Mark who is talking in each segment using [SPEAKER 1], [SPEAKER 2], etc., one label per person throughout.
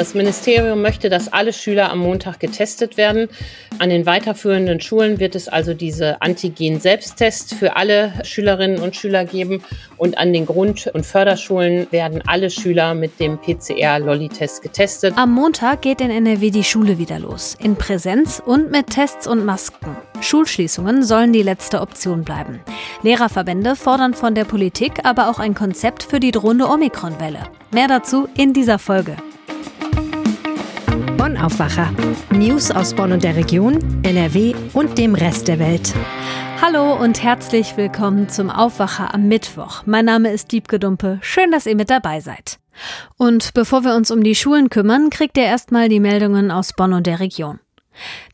[SPEAKER 1] Das Ministerium möchte, dass alle Schüler am Montag getestet werden. An den weiterführenden Schulen wird es also diese Antigen-Selbsttests für alle Schülerinnen und Schüler geben. Und an den Grund- und Förderschulen werden alle Schüler mit dem PCR-Lolli-Test getestet.
[SPEAKER 2] Am Montag geht in NRW die Schule wieder los. In Präsenz und mit Tests und Masken. Schulschließungen sollen die letzte Option bleiben. Lehrerverbände fordern von der Politik aber auch ein Konzept für die drohende Omikron-Welle. Mehr dazu in dieser Folge.
[SPEAKER 3] Bonn Aufwacher. News aus Bonn und der Region, NRW und dem Rest der Welt.
[SPEAKER 2] Hallo und herzlich willkommen zum Aufwacher am Mittwoch. Mein Name ist Diebke Dumpe. Schön, dass ihr mit dabei seid. Und bevor wir uns um die Schulen kümmern, kriegt ihr erstmal die Meldungen aus Bonn und der Region.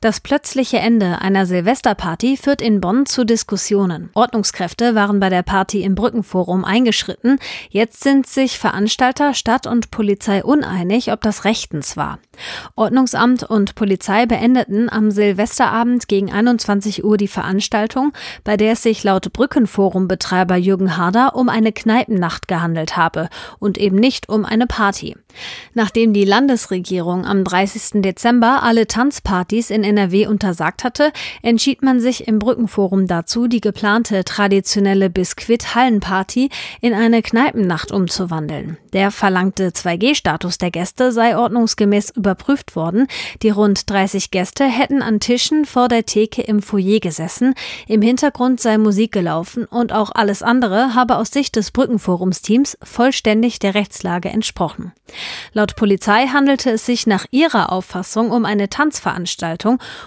[SPEAKER 2] Das plötzliche Ende einer Silvesterparty führt in Bonn zu Diskussionen. Ordnungskräfte waren bei der Party im Brückenforum eingeschritten. Jetzt sind sich Veranstalter, Stadt und Polizei uneinig, ob das rechtens war. Ordnungsamt und Polizei beendeten am Silvesterabend gegen 21 Uhr die Veranstaltung, bei der es sich laut Brückenforum-Betreiber Jürgen Harder um eine Kneipennacht gehandelt habe und eben nicht um eine Party. Nachdem die Landesregierung am 30. Dezember alle Tanzpartys in NRW untersagt hatte, entschied man sich im Brückenforum dazu, die geplante traditionelle Biskuit-Hallenparty in eine Kneipennacht umzuwandeln. Der verlangte 2G-Status der Gäste sei ordnungsgemäß überprüft worden. Die rund 30 Gäste hätten an Tischen vor der Theke im Foyer gesessen. Im Hintergrund sei Musik gelaufen und auch alles andere habe aus Sicht des Brückenforumsteams vollständig der Rechtslage entsprochen. Laut Polizei handelte es sich nach ihrer Auffassung um eine Tanzveranstaltung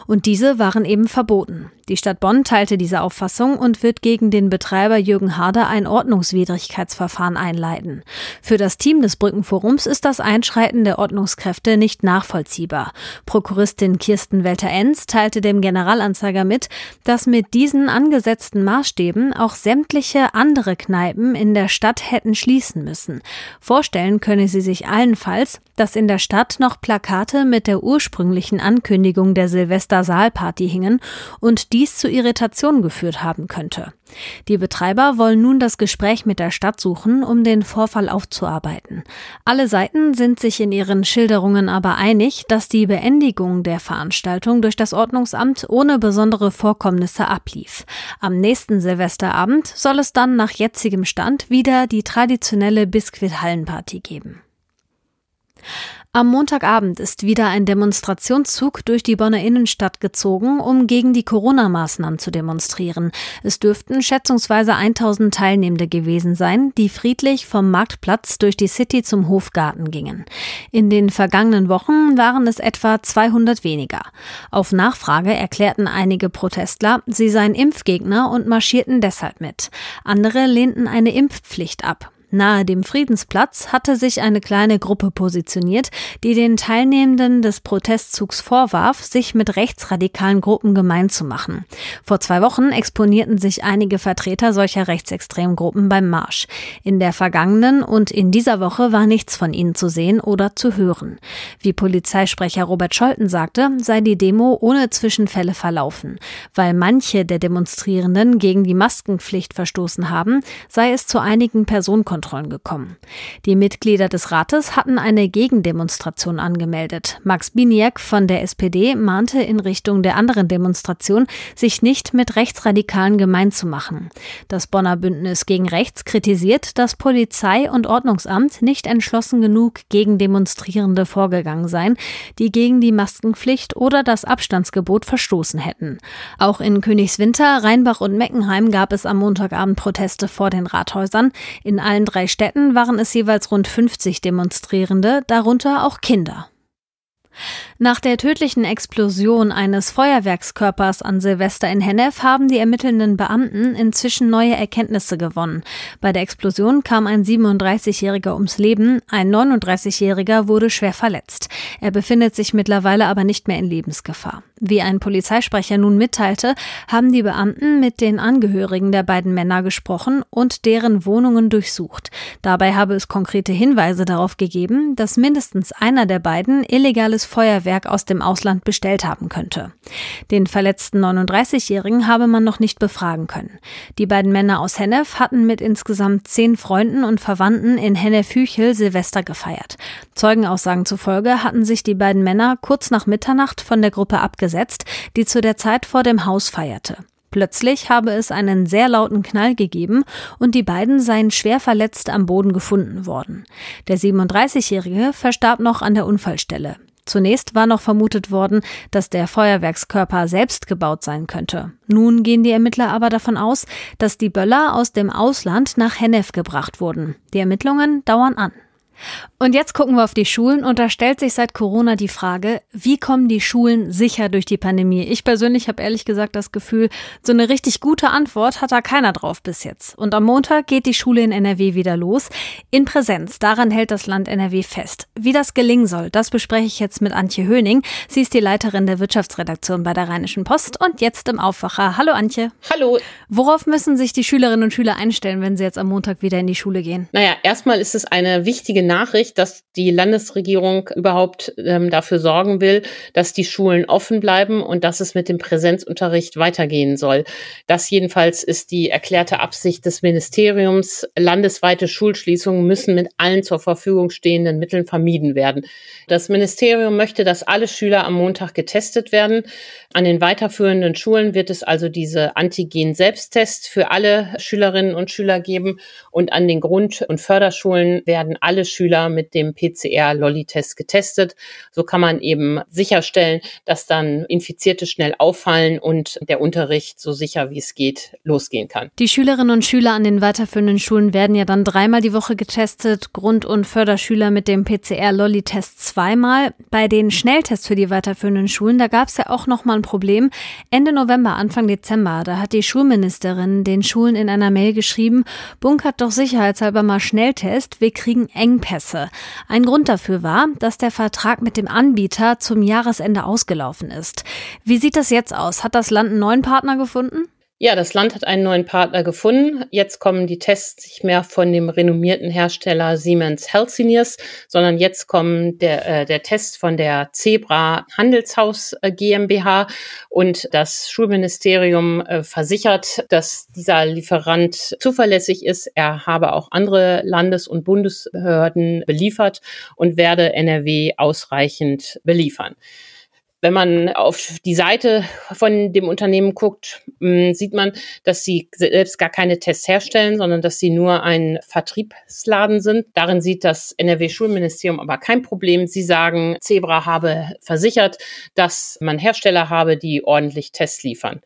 [SPEAKER 2] und diese waren eben verboten. Die Stadt Bonn teilte diese Auffassung und wird gegen den Betreiber Jürgen Harder ein Ordnungswidrigkeitsverfahren einleiten. Für das Team des Brückenforums ist das Einschreiten der Ordnungskräfte nicht nachvollziehbar. Prokuristin Kirsten Welter-Enz teilte dem Generalanzeiger mit, dass mit diesen angesetzten Maßstäben auch sämtliche andere Kneipen in der Stadt hätten schließen müssen. Vorstellen könne sie sich allenfalls, dass in der Stadt noch Plakate mit der ursprünglichen Ankündigung der Silvester-Saalparty hingen und dies zu Irritationen geführt haben könnte. Die Betreiber wollen nun das Gespräch mit der Stadt suchen, um den Vorfall aufzuarbeiten. Alle Seiten sind sich in ihren Schilderungen aber einig, dass die Beendigung der Veranstaltung durch das Ordnungsamt ohne besondere Vorkommnisse ablief. Am nächsten Silvesterabend soll es dann nach jetzigem Stand wieder die traditionelle Biskuithallenparty geben. Am Montagabend ist wieder ein Demonstrationszug durch die Bonner Innenstadt gezogen, um gegen die Corona-Maßnahmen zu demonstrieren. Es dürften schätzungsweise 1000 Teilnehmende gewesen sein, die friedlich vom Marktplatz durch die City zum Hofgarten gingen. In den vergangenen Wochen waren es etwa 200 weniger. Auf Nachfrage erklärten einige Protestler, sie seien Impfgegner und marschierten deshalb mit. Andere lehnten eine Impfpflicht ab. Nahe dem Friedensplatz hatte sich eine kleine Gruppe positioniert, die den Teilnehmenden des Protestzugs vorwarf, sich mit rechtsradikalen Gruppen gemein zu machen. Vor zwei Wochen exponierten sich einige Vertreter solcher rechtsextremen Gruppen beim Marsch. In der vergangenen und in dieser Woche war nichts von ihnen zu sehen oder zu hören. Wie Polizeisprecher Robert Scholten sagte, sei die Demo ohne Zwischenfälle verlaufen. Weil manche der Demonstrierenden gegen die Maskenpflicht verstoßen haben, sei es zu einigen Personenkontrollen gekommen. Die Mitglieder des Rates hatten eine Gegendemonstration angemeldet. Max Biniak von der SPD mahnte in Richtung der anderen Demonstration, sich nicht mit Rechtsradikalen gemein zu machen. Das Bonner Bündnis gegen Rechts kritisiert, dass Polizei und Ordnungsamt nicht entschlossen genug gegen Demonstrierende vorgegangen seien, die gegen die Maskenpflicht oder das Abstandsgebot verstoßen hätten. Auch in Königswinter, Rheinbach und Meckenheim gab es am Montagabend Proteste vor den Rathäusern. In allen drei Städten waren es jeweils rund 50 Demonstrierende, darunter auch Kinder. Nach der tödlichen Explosion eines Feuerwerkskörpers an Silvester in Hennef haben die ermittelnden Beamten inzwischen neue Erkenntnisse gewonnen. Bei der Explosion kam ein 37-Jähriger ums Leben, ein 39-Jähriger wurde schwer verletzt. Er befindet sich mittlerweile aber nicht mehr in Lebensgefahr. Wie ein Polizeisprecher nun mitteilte, haben die Beamten mit den Angehörigen der beiden Männer gesprochen und deren Wohnungen durchsucht. Dabei habe es konkrete Hinweise darauf gegeben, dass mindestens einer der beiden illegales Feuerwerk Feuerwerk aus dem Ausland bestellt haben könnte. Den verletzten 39-Jährigen habe man noch nicht befragen können. Die beiden Männer aus Hennef hatten mit insgesamt zehn Freunden und Verwandten in Hennef-Hüchel Silvester gefeiert. Zeugenaussagen zufolge hatten sich die beiden Männer kurz nach Mitternacht von der Gruppe abgesetzt, die zu der Zeit vor dem Haus feierte. Plötzlich habe es einen sehr lauten Knall gegeben und die beiden seien schwer verletzt am Boden gefunden worden. Der 37-Jährige verstarb noch an der Unfallstelle. Zunächst war noch vermutet worden, dass der Feuerwerkskörper selbst gebaut sein könnte. Nun gehen die Ermittler aber davon aus, dass die Böller aus dem Ausland nach Hennef gebracht wurden. Die Ermittlungen dauern an. Und jetzt gucken wir auf die Schulen und da stellt sich seit Corona die Frage, wie kommen die Schulen sicher durch die Pandemie? Ich persönlich habe ehrlich gesagt das Gefühl, so eine richtig gute Antwort hat da keiner drauf bis jetzt. Und am Montag geht die Schule in NRW wieder los. In Präsenz, daran hält das Land NRW fest. Wie das gelingen soll, das bespreche ich jetzt mit Antje Höning. Sie ist die Leiterin der Wirtschaftsredaktion bei der Rheinischen Post und jetzt im Aufwacher. Hallo Antje.
[SPEAKER 1] Hallo.
[SPEAKER 2] Worauf müssen sich die Schülerinnen und Schüler einstellen, wenn sie jetzt am Montag wieder in die Schule gehen?
[SPEAKER 1] Naja, erstmal ist es eine wichtige Nachricht, dass die Landesregierung überhaupt ähm, dafür sorgen will, dass die Schulen offen bleiben und dass es mit dem Präsenzunterricht weitergehen soll. Das jedenfalls ist die erklärte Absicht des Ministeriums. Landesweite Schulschließungen müssen mit allen zur Verfügung stehenden Mitteln vermieden werden. Das Ministerium möchte, dass alle Schüler am Montag getestet werden. An den weiterführenden Schulen wird es also diese Antigen-Selbsttests für alle Schülerinnen und Schüler geben und an den Grund- und Förderschulen werden alle Schüler mit dem PCR-Lolli-Test getestet. So kann man eben sicherstellen, dass dann Infizierte schnell auffallen und der Unterricht so sicher wie es geht losgehen kann.
[SPEAKER 2] Die Schülerinnen und Schüler an den weiterführenden Schulen werden ja dann dreimal die Woche getestet, Grund- und Förderschüler mit dem PCR-Lolli-Test zweimal. Bei den Schnelltests für die weiterführenden Schulen, da gab es ja auch noch mal ein Problem. Ende November, Anfang Dezember, da hat die Schulministerin den Schulen in einer Mail geschrieben, bunkert doch sicherheitshalber mal Schnelltest, wir kriegen Engpässe. Ein Grund dafür war, dass der Vertrag mit dem Anbieter zum Jahresende ausgelaufen ist. Wie sieht das jetzt aus? Hat das Land einen neuen Partner gefunden?
[SPEAKER 1] Ja, das Land hat einen neuen Partner gefunden. Jetzt kommen die Tests nicht mehr von dem renommierten Hersteller Siemens Healthineers, sondern jetzt kommen der, äh, der Test von der Zebra Handelshaus äh, GmbH und das Schulministerium äh, versichert, dass dieser Lieferant zuverlässig ist. Er habe auch andere Landes- und Bundesbehörden beliefert und werde NRW ausreichend beliefern. Wenn man auf die Seite von dem Unternehmen guckt, hm, sieht man, dass sie selbst gar keine Tests herstellen, sondern dass sie nur ein Vertriebsladen sind. Darin sieht das NRW-Schulministerium aber kein Problem. Sie sagen, Zebra habe versichert, dass man Hersteller habe, die ordentlich Tests liefern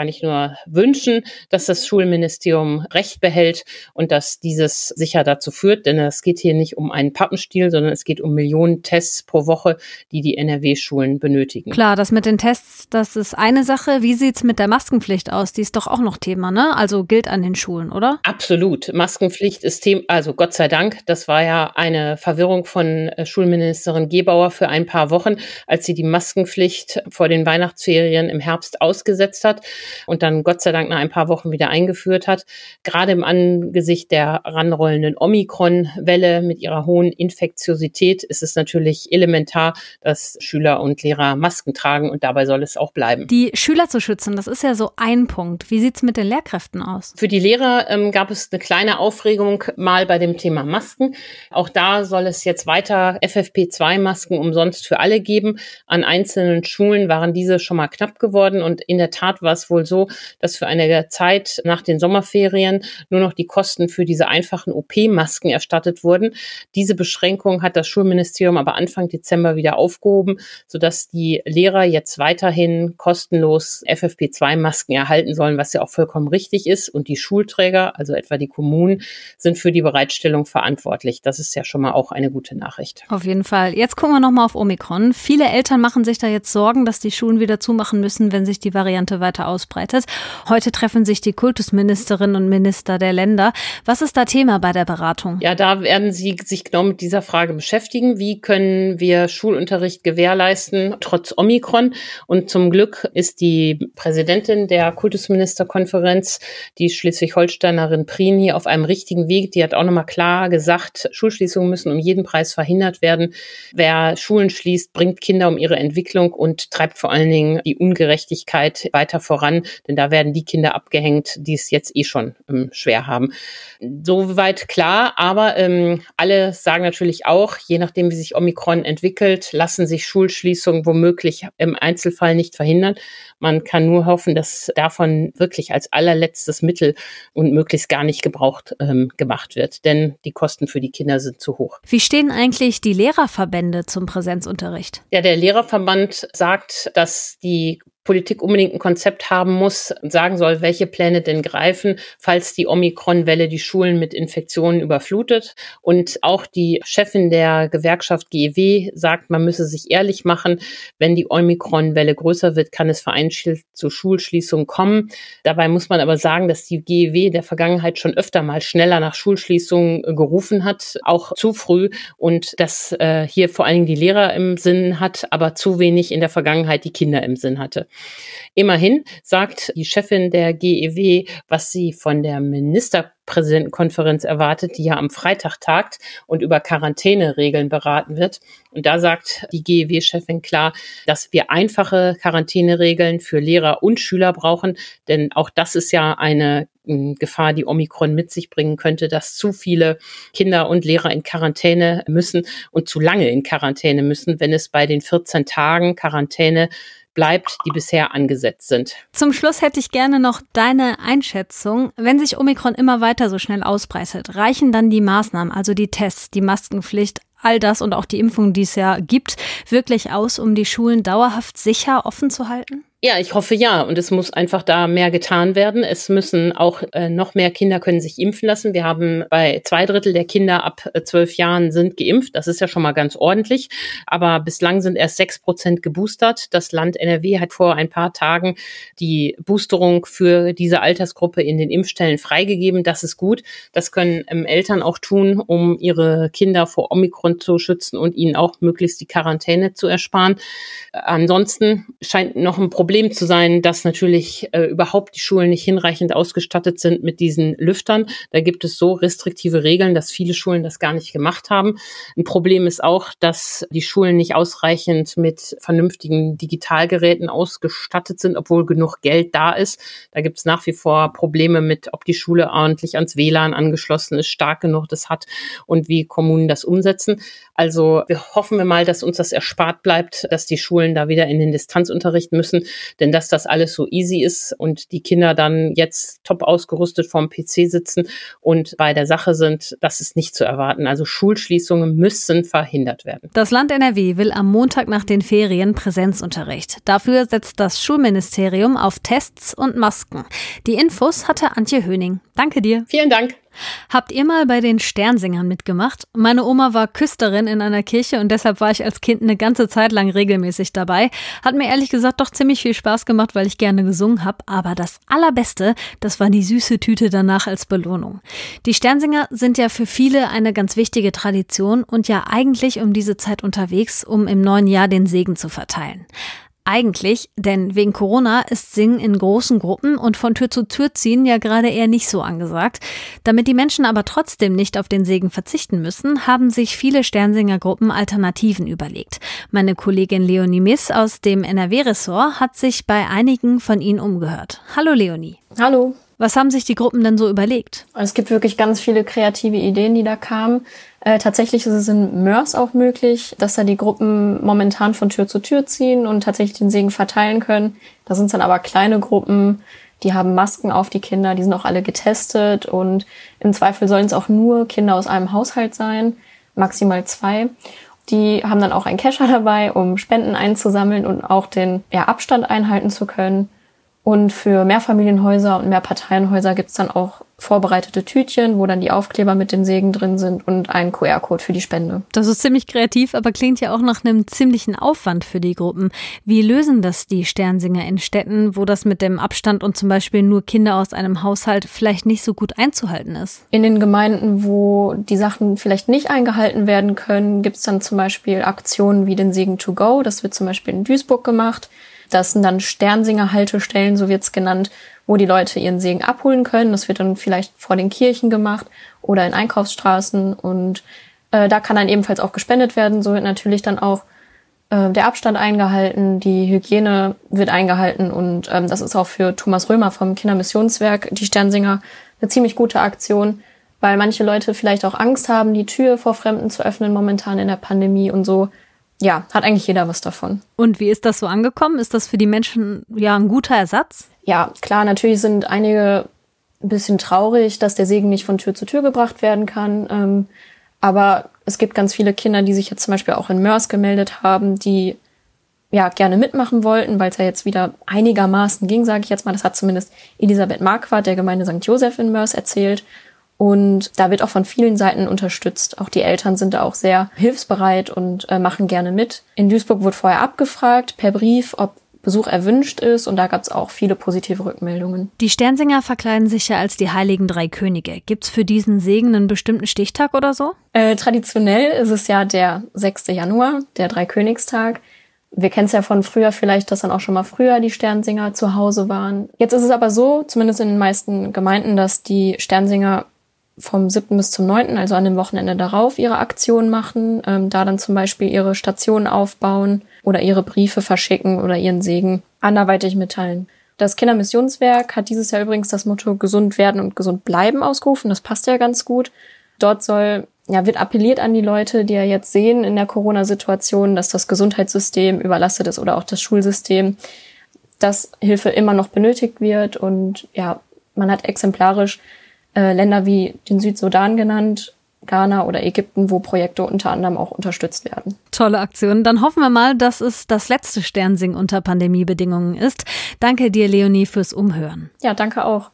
[SPEAKER 1] kann ich nur wünschen, dass das Schulministerium Recht behält und dass dieses sicher dazu führt, denn es geht hier nicht um einen Pappenstiel, sondern es geht um Millionen Tests pro Woche, die die NRW-Schulen benötigen.
[SPEAKER 2] Klar, das mit den Tests, das ist eine Sache. Wie sieht's mit der Maskenpflicht aus? Die ist doch auch noch Thema, ne? Also gilt an den Schulen, oder?
[SPEAKER 1] Absolut. Maskenpflicht ist Thema, also Gott sei Dank, das war ja eine Verwirrung von äh, Schulministerin Gebauer für ein paar Wochen, als sie die Maskenpflicht vor den Weihnachtsferien im Herbst ausgesetzt hat und dann Gott sei Dank nach ein paar Wochen wieder eingeführt hat. Gerade im Angesicht der ranrollenden Omikron-Welle mit ihrer hohen Infektiosität ist es natürlich elementar, dass Schüler und Lehrer Masken tragen und dabei soll es auch bleiben.
[SPEAKER 2] Die Schüler zu schützen, das ist ja so ein Punkt. Wie sieht es mit den Lehrkräften aus?
[SPEAKER 1] Für die Lehrer ähm, gab es eine kleine Aufregung mal bei dem Thema Masken. Auch da soll es jetzt weiter FFP2-Masken umsonst für alle geben. An einzelnen Schulen waren diese schon mal knapp geworden und in der Tat war es wohl so, dass für eine Zeit nach den Sommerferien nur noch die Kosten für diese einfachen OP-Masken erstattet wurden. Diese Beschränkung hat das Schulministerium aber Anfang Dezember wieder aufgehoben, sodass die Lehrer jetzt weiterhin kostenlos FFP2-Masken erhalten sollen, was ja auch vollkommen richtig ist. Und die Schulträger, also etwa die Kommunen, sind für die Bereitstellung verantwortlich. Das ist ja schon mal auch eine gute Nachricht.
[SPEAKER 2] Auf jeden Fall. Jetzt gucken wir nochmal auf Omikron. Viele Eltern machen sich da jetzt Sorgen, dass die Schulen wieder zumachen müssen, wenn sich die Variante weiter aus ausbreitet. Heute treffen sich die Kultusministerinnen und Minister der Länder. Was ist da Thema bei der Beratung?
[SPEAKER 1] Ja, da werden sie sich genau mit dieser Frage beschäftigen. Wie können wir Schulunterricht gewährleisten, trotz Omikron? Und zum Glück ist die Präsidentin der Kultusministerkonferenz, die Schleswig-Holsteinerin Prini, auf einem richtigen Weg. Die hat auch nochmal klar gesagt, Schulschließungen müssen um jeden Preis verhindert werden. Wer Schulen schließt, bringt Kinder um ihre Entwicklung und treibt vor allen Dingen die Ungerechtigkeit weiter voran, denn da werden die Kinder abgehängt, die es jetzt eh schon ähm, schwer haben. Soweit klar, aber ähm, alle sagen natürlich auch, je nachdem, wie sich Omikron entwickelt, lassen sich Schulschließungen womöglich im Einzelfall nicht verhindern. Man kann nur hoffen, dass davon wirklich als allerletztes Mittel und möglichst gar nicht gebraucht ähm, gemacht wird, denn die Kosten für die Kinder sind zu hoch.
[SPEAKER 2] Wie stehen eigentlich die Lehrerverbände zum Präsenzunterricht?
[SPEAKER 1] Ja, der Lehrerverband sagt, dass die Politik unbedingt ein Konzept haben muss sagen soll, welche Pläne denn greifen, falls die Omikron-Welle die Schulen mit Infektionen überflutet. Und auch die Chefin der Gewerkschaft GEW sagt, man müsse sich ehrlich machen, wenn die Omikron-Welle größer wird, kann es vereinzelt zu Schulschließungen kommen. Dabei muss man aber sagen, dass die GEW der Vergangenheit schon öfter mal schneller nach Schulschließungen gerufen hat, auch zu früh und dass äh, hier vor allen Dingen die Lehrer im Sinn hat, aber zu wenig in der Vergangenheit die Kinder im Sinn hatte. Immerhin sagt die Chefin der GEW, was sie von der Ministerpräsidentenkonferenz erwartet, die ja am Freitag tagt und über Quarantäneregeln beraten wird. Und da sagt die GEW-Chefin klar, dass wir einfache Quarantäneregeln für Lehrer und Schüler brauchen, denn auch das ist ja eine hm, Gefahr, die Omikron mit sich bringen könnte, dass zu viele Kinder und Lehrer in Quarantäne müssen und zu lange in Quarantäne müssen, wenn es bei den 14 Tagen Quarantäne bleibt, die bisher angesetzt sind.
[SPEAKER 2] Zum Schluss hätte ich gerne noch deine Einschätzung. Wenn sich Omikron immer weiter so schnell ausbreitet, reichen dann die Maßnahmen, also die Tests, die Maskenpflicht, all das und auch die Impfung, die es ja gibt, wirklich aus, um die Schulen dauerhaft sicher offen zu halten?
[SPEAKER 1] Ja, ich hoffe ja. Und es muss einfach da mehr getan werden. Es müssen auch äh, noch mehr Kinder können sich impfen lassen. Wir haben bei zwei Drittel der Kinder ab äh, zwölf Jahren sind geimpft. Das ist ja schon mal ganz ordentlich. Aber bislang sind erst sechs Prozent geboostert. Das Land NRW hat vor ein paar Tagen die Boosterung für diese Altersgruppe in den Impfstellen freigegeben. Das ist gut. Das können ähm, Eltern auch tun, um ihre Kinder vor Omikron zu schützen und ihnen auch möglichst die Quarantäne zu ersparen. Äh, ansonsten scheint noch ein Problem Problem zu sein, dass natürlich äh, überhaupt die Schulen nicht hinreichend ausgestattet sind mit diesen Lüftern. Da gibt es so restriktive Regeln, dass viele Schulen das gar nicht gemacht haben. Ein Problem ist auch, dass die Schulen nicht ausreichend mit vernünftigen Digitalgeräten ausgestattet sind, obwohl genug Geld da ist. Da gibt es nach wie vor Probleme mit, ob die Schule ordentlich ans WLAN angeschlossen ist, stark genug das hat und wie Kommunen das umsetzen. Also wir hoffen wir mal, dass uns das erspart bleibt, dass die Schulen da wieder in den Distanzunterricht müssen. Denn dass das alles so easy ist und die Kinder dann jetzt top ausgerüstet vorm PC sitzen und bei der Sache sind, das ist nicht zu erwarten. Also Schulschließungen müssen verhindert werden.
[SPEAKER 2] Das Land NRW will am Montag nach den Ferien Präsenzunterricht. Dafür setzt das Schulministerium auf Tests und Masken. Die Infos hatte Antje Höning. Danke dir.
[SPEAKER 1] Vielen Dank.
[SPEAKER 2] Habt ihr mal bei den Sternsingern mitgemacht? Meine Oma war Küsterin in einer Kirche und deshalb war ich als Kind eine ganze Zeit lang regelmäßig dabei. Hat mir ehrlich gesagt doch ziemlich viel Spaß gemacht, weil ich gerne gesungen habe. Aber das Allerbeste, das war die süße Tüte danach als Belohnung. Die Sternsinger sind ja für viele eine ganz wichtige Tradition und ja eigentlich um diese Zeit unterwegs, um im neuen Jahr den Segen zu verteilen. Eigentlich, denn wegen Corona ist Singen in großen Gruppen und von Tür zu Tür ziehen ja gerade eher nicht so angesagt. Damit die Menschen aber trotzdem nicht auf den Segen verzichten müssen, haben sich viele Sternsingergruppen Alternativen überlegt. Meine Kollegin Leonie Miss aus dem NRW-Ressort hat sich bei einigen von ihnen umgehört. Hallo Leonie.
[SPEAKER 4] Hallo.
[SPEAKER 2] Was haben sich die Gruppen denn so überlegt?
[SPEAKER 4] Es gibt wirklich ganz viele kreative Ideen, die da kamen. Äh, tatsächlich ist es in Mörs auch möglich, dass da die Gruppen momentan von Tür zu Tür ziehen und tatsächlich den Segen verteilen können. Da sind es dann aber kleine Gruppen, die haben Masken auf die Kinder, die sind auch alle getestet und im Zweifel sollen es auch nur Kinder aus einem Haushalt sein, maximal zwei. Die haben dann auch einen Kescher dabei, um Spenden einzusammeln und auch den ja, Abstand einhalten zu können. Und für Mehrfamilienhäuser und Mehrparteienhäuser gibt's dann auch vorbereitete Tütchen, wo dann die Aufkleber mit den Segen drin sind und ein QR-Code für die Spende.
[SPEAKER 2] Das ist ziemlich kreativ, aber klingt ja auch nach einem ziemlichen Aufwand für die Gruppen. Wie lösen das die Sternsinger in Städten, wo das mit dem Abstand und zum Beispiel nur Kinder aus einem Haushalt vielleicht nicht so gut einzuhalten ist?
[SPEAKER 4] In den Gemeinden, wo die Sachen vielleicht nicht eingehalten werden können, gibt's dann zum Beispiel Aktionen wie den Segen to go. Das wird zum Beispiel in Duisburg gemacht. Das sind dann Sternsinger-Haltestellen, so wird's genannt, wo die Leute ihren Segen abholen können. Das wird dann vielleicht vor den Kirchen gemacht oder in Einkaufsstraßen und äh, da kann dann ebenfalls auch gespendet werden. So wird natürlich dann auch äh, der Abstand eingehalten, die Hygiene wird eingehalten und ähm, das ist auch für Thomas Römer vom Kindermissionswerk, die Sternsinger, eine ziemlich gute Aktion, weil manche Leute vielleicht auch Angst haben, die Tür vor Fremden zu öffnen momentan in der Pandemie und so ja, hat eigentlich jeder was davon.
[SPEAKER 2] Und wie ist das so angekommen? Ist das für die Menschen ja ein guter Ersatz?
[SPEAKER 4] Ja, klar, natürlich sind einige ein bisschen traurig, dass der Segen nicht von Tür zu Tür gebracht werden kann. Ähm, aber es gibt ganz viele Kinder, die sich jetzt zum Beispiel auch in Mörs gemeldet haben, die ja gerne mitmachen wollten, weil es ja jetzt wieder einigermaßen ging, sage ich jetzt mal. Das hat zumindest Elisabeth Marquardt der Gemeinde St. Joseph in Mörs erzählt. Und da wird auch von vielen Seiten unterstützt. Auch die Eltern sind da auch sehr hilfsbereit und äh, machen gerne mit. In Duisburg wurde vorher abgefragt per Brief, ob Besuch erwünscht ist und da gab es auch viele positive Rückmeldungen.
[SPEAKER 2] Die Sternsinger verkleiden sich ja als die heiligen drei Könige. Gibt's für diesen Segen einen bestimmten Stichtag oder so?
[SPEAKER 4] Äh, traditionell ist es ja der 6. Januar, der Dreikönigstag. Wir kennen es ja von früher vielleicht, dass dann auch schon mal früher die Sternsinger zu Hause waren. Jetzt ist es aber so, zumindest in den meisten Gemeinden, dass die Sternsinger vom 7. bis zum 9., also an dem Wochenende darauf, ihre Aktion machen, ähm, da dann zum Beispiel ihre Stationen aufbauen oder ihre Briefe verschicken oder ihren Segen anderweitig mitteilen. Das Kindermissionswerk hat dieses Jahr übrigens das Motto gesund werden und gesund bleiben ausgerufen. Das passt ja ganz gut. Dort soll, ja, wird appelliert an die Leute, die ja jetzt sehen in der Corona-Situation, dass das Gesundheitssystem überlastet ist oder auch das Schulsystem, dass Hilfe immer noch benötigt wird und ja, man hat exemplarisch äh, Länder wie den Südsudan genannt, Ghana oder Ägypten, wo Projekte unter anderem auch unterstützt werden.
[SPEAKER 2] Tolle Aktion. Dann hoffen wir mal, dass es das letzte Sternsing unter Pandemiebedingungen ist. Danke dir, Leonie, fürs Umhören.
[SPEAKER 4] Ja, danke auch.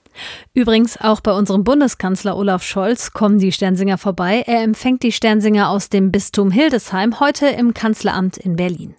[SPEAKER 2] Übrigens, auch bei unserem Bundeskanzler Olaf Scholz kommen die Sternsinger vorbei. Er empfängt die Sternsinger aus dem Bistum Hildesheim heute im Kanzleramt in Berlin.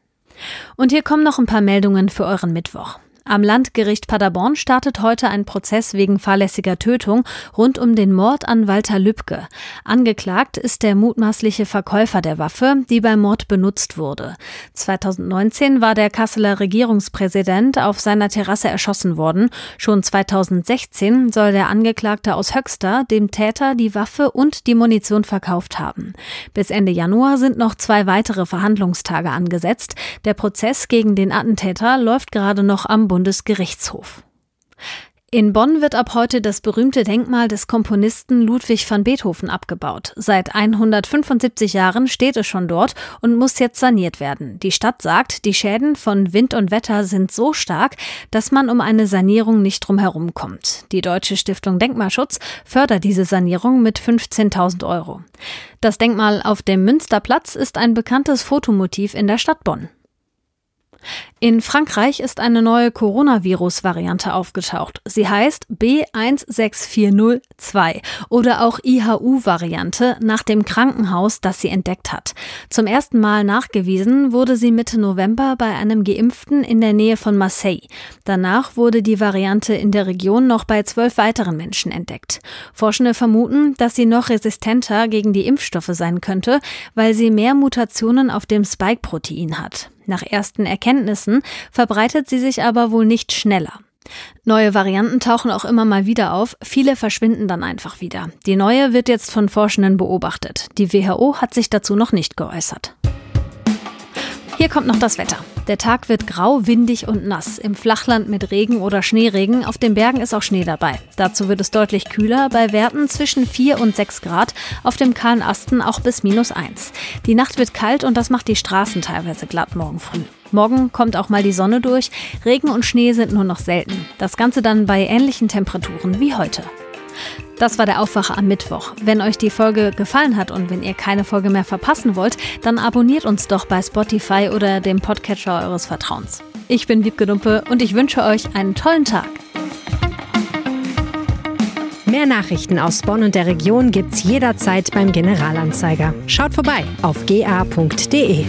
[SPEAKER 2] Und hier kommen noch ein paar Meldungen für euren Mittwoch. Am Landgericht Paderborn startet heute ein Prozess wegen fahrlässiger Tötung rund um den Mord an Walter Lübcke. Angeklagt ist der mutmaßliche Verkäufer der Waffe, die beim Mord benutzt wurde. 2019 war der Kasseler Regierungspräsident auf seiner Terrasse erschossen worden. Schon 2016 soll der Angeklagte aus Höxter dem Täter die Waffe und die Munition verkauft haben. Bis Ende Januar sind noch zwei weitere Verhandlungstage angesetzt. Der Prozess gegen den Attentäter läuft gerade noch am Bund Bundesgerichtshof. In Bonn wird ab heute das berühmte Denkmal des Komponisten Ludwig van Beethoven abgebaut. Seit 175 Jahren steht es schon dort und muss jetzt saniert werden. Die Stadt sagt, die Schäden von Wind und Wetter sind so stark, dass man um eine Sanierung nicht drum herum kommt. Die Deutsche Stiftung Denkmalschutz fördert diese Sanierung mit 15.000 Euro. Das Denkmal auf dem Münsterplatz ist ein bekanntes Fotomotiv in der Stadt Bonn. In Frankreich ist eine neue Coronavirus-Variante aufgetaucht. Sie heißt B16402 oder auch IHU-Variante nach dem Krankenhaus, das sie entdeckt hat. Zum ersten Mal nachgewiesen wurde sie Mitte November bei einem Geimpften in der Nähe von Marseille. Danach wurde die Variante in der Region noch bei zwölf weiteren Menschen entdeckt. Forschende vermuten, dass sie noch resistenter gegen die Impfstoffe sein könnte, weil sie mehr Mutationen auf dem Spike-Protein hat. Nach ersten Erkenntnissen verbreitet sie sich aber wohl nicht schneller. Neue Varianten tauchen auch immer mal wieder auf, viele verschwinden dann einfach wieder. Die neue wird jetzt von Forschenden beobachtet. Die WHO hat sich dazu noch nicht geäußert. Hier kommt noch das Wetter. Der Tag wird grau, windig und nass. Im Flachland mit Regen oder Schneeregen. Auf den Bergen ist auch Schnee dabei. Dazu wird es deutlich kühler, bei Werten zwischen 4 und 6 Grad. Auf dem kahlen Asten auch bis minus 1. Die Nacht wird kalt und das macht die Straßen teilweise glatt morgen früh. Morgen kommt auch mal die Sonne durch. Regen und Schnee sind nur noch selten. Das Ganze dann bei ähnlichen Temperaturen wie heute. Das war der Aufwacher am Mittwoch. Wenn euch die Folge gefallen hat und wenn ihr keine Folge mehr verpassen wollt, dann abonniert uns doch bei Spotify oder dem Podcatcher eures Vertrauens. Ich bin Wiebke Dumpe und ich wünsche euch einen tollen Tag.
[SPEAKER 3] Mehr Nachrichten aus Bonn und der Region gibt's jederzeit beim Generalanzeiger. Schaut vorbei auf ga.de.